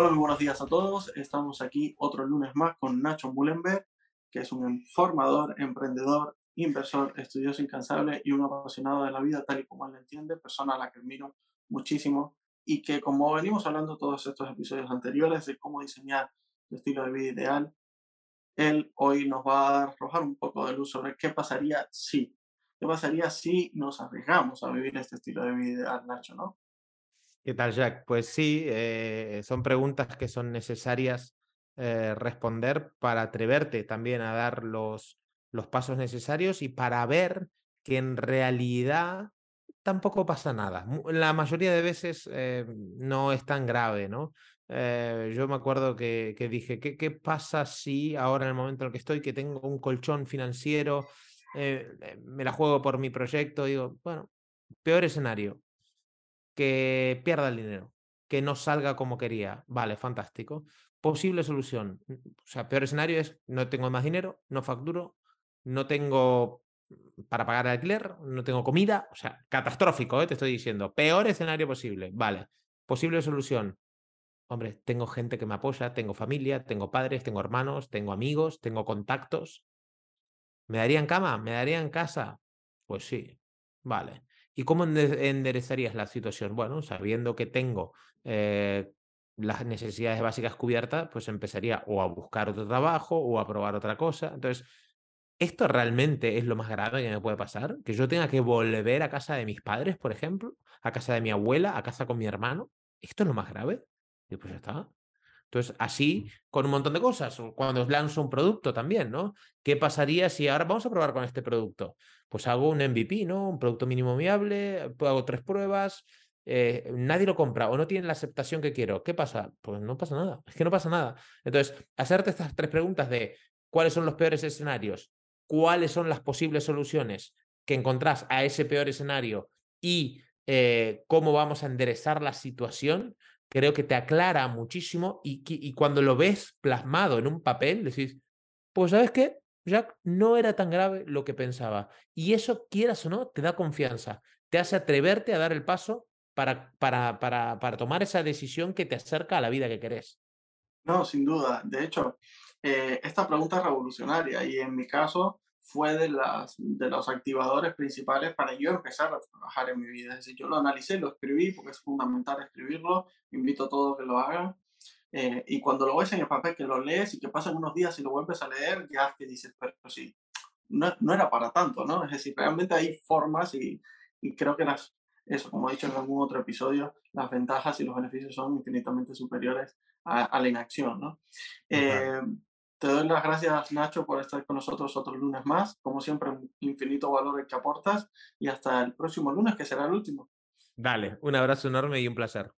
Hola, muy buenos días a todos. Estamos aquí otro lunes más con Nacho Mullenberg, que es un formador, emprendedor, inversor, estudioso incansable y un apasionado de la vida tal y como él entiende, persona a la que admiro muchísimo y que como venimos hablando todos estos episodios anteriores de cómo diseñar tu estilo de vida ideal, él hoy nos va a arrojar un poco de luz sobre qué pasaría si, qué pasaría si nos arriesgamos a vivir este estilo de vida ideal, Nacho, ¿no? ¿Qué tal, Jack? Pues sí, eh, son preguntas que son necesarias eh, responder para atreverte también a dar los, los pasos necesarios y para ver que en realidad tampoco pasa nada. La mayoría de veces eh, no es tan grave, ¿no? yo me acuerdo que, que dije, ¿qué, ¿qué, pasa si ahora en el momento en el que estoy, que tengo un colchón financiero, me la juego por mi proyecto? Digo, bueno, peor escenario, que pierda el dinero, que no salga como quería. Vale, fantástico. Posible solución. O sea, peor escenario es no tengo más dinero, no facturo, no tengo para pagar el alquiler, no tengo comida. O sea, catastrófico, ¿eh? te estoy diciendo. Peor escenario posible. Vale. Posible solución. Hombre, tengo gente que me apoya, tengo familia, tengo padres, tengo hermanos, tengo amigos, tengo contactos. ¿Me darían cama? ¿Me darían casa? Pues sí. Vale. ¿Y cómo enderezarías la situación? Bueno, sabiendo que tengo eh, las necesidades básicas cubiertas, pues empezaría o a buscar otro trabajo o a probar otra cosa. Entonces, ¿esto realmente es lo más grave que me puede pasar? ¿Que yo tenga que volver a casa de mis padres, por ejemplo? ¿A casa de mi abuela? ¿A casa con mi hermano? ¿Esto es lo más grave? Y pues ya está. Entonces, así con un montón de cosas. Cuando os lanzo un producto también, ¿no? ¿Qué pasaría si ahora vamos a probar con este producto? Pues hago un MVP, ¿no? Un producto mínimo viable, hago tres pruebas, eh, nadie lo compra o no tiene la aceptación que quiero. ¿Qué pasa? Pues no pasa nada. Es que no pasa nada. Entonces, hacerte estas tres preguntas de cuáles son los peores escenarios, cuáles son las posibles soluciones que encontrás a ese peor escenario y eh, cómo vamos a enderezar la situación, creo que te aclara muchísimo y, y cuando lo ves plasmado en un papel, decís, pues sabes qué, Jack, no era tan grave lo que pensaba. Y eso, quieras o no, te da confianza, te hace atreverte a dar el paso para, para, para, para tomar esa decisión que te acerca a la vida que querés. No, sin duda. De hecho, eh, esta pregunta es revolucionaria y en mi caso fue de, las, de los activadores principales para yo empezar a trabajar en mi vida. Es decir, yo lo analicé, lo escribí porque es fundamental escribirlo, invito a todos que lo hagan. Eh, y cuando lo ves en el papel, que lo lees y que pasan unos días y lo vuelves a leer, ya que dices, pero sí, no, no, era para tanto, ¿no? Es decir, realmente hay formas y, y creo que las, eso, como he dicho en algún otro episodio, las ventajas y los beneficios son infinitamente superiores a, a la inacción, ¿no? Eh, te doy las gracias, Nacho, por estar con nosotros otro lunes más. Como siempre, infinito valor que aportas y hasta el próximo lunes, que será el último. Dale, un abrazo enorme y un placer.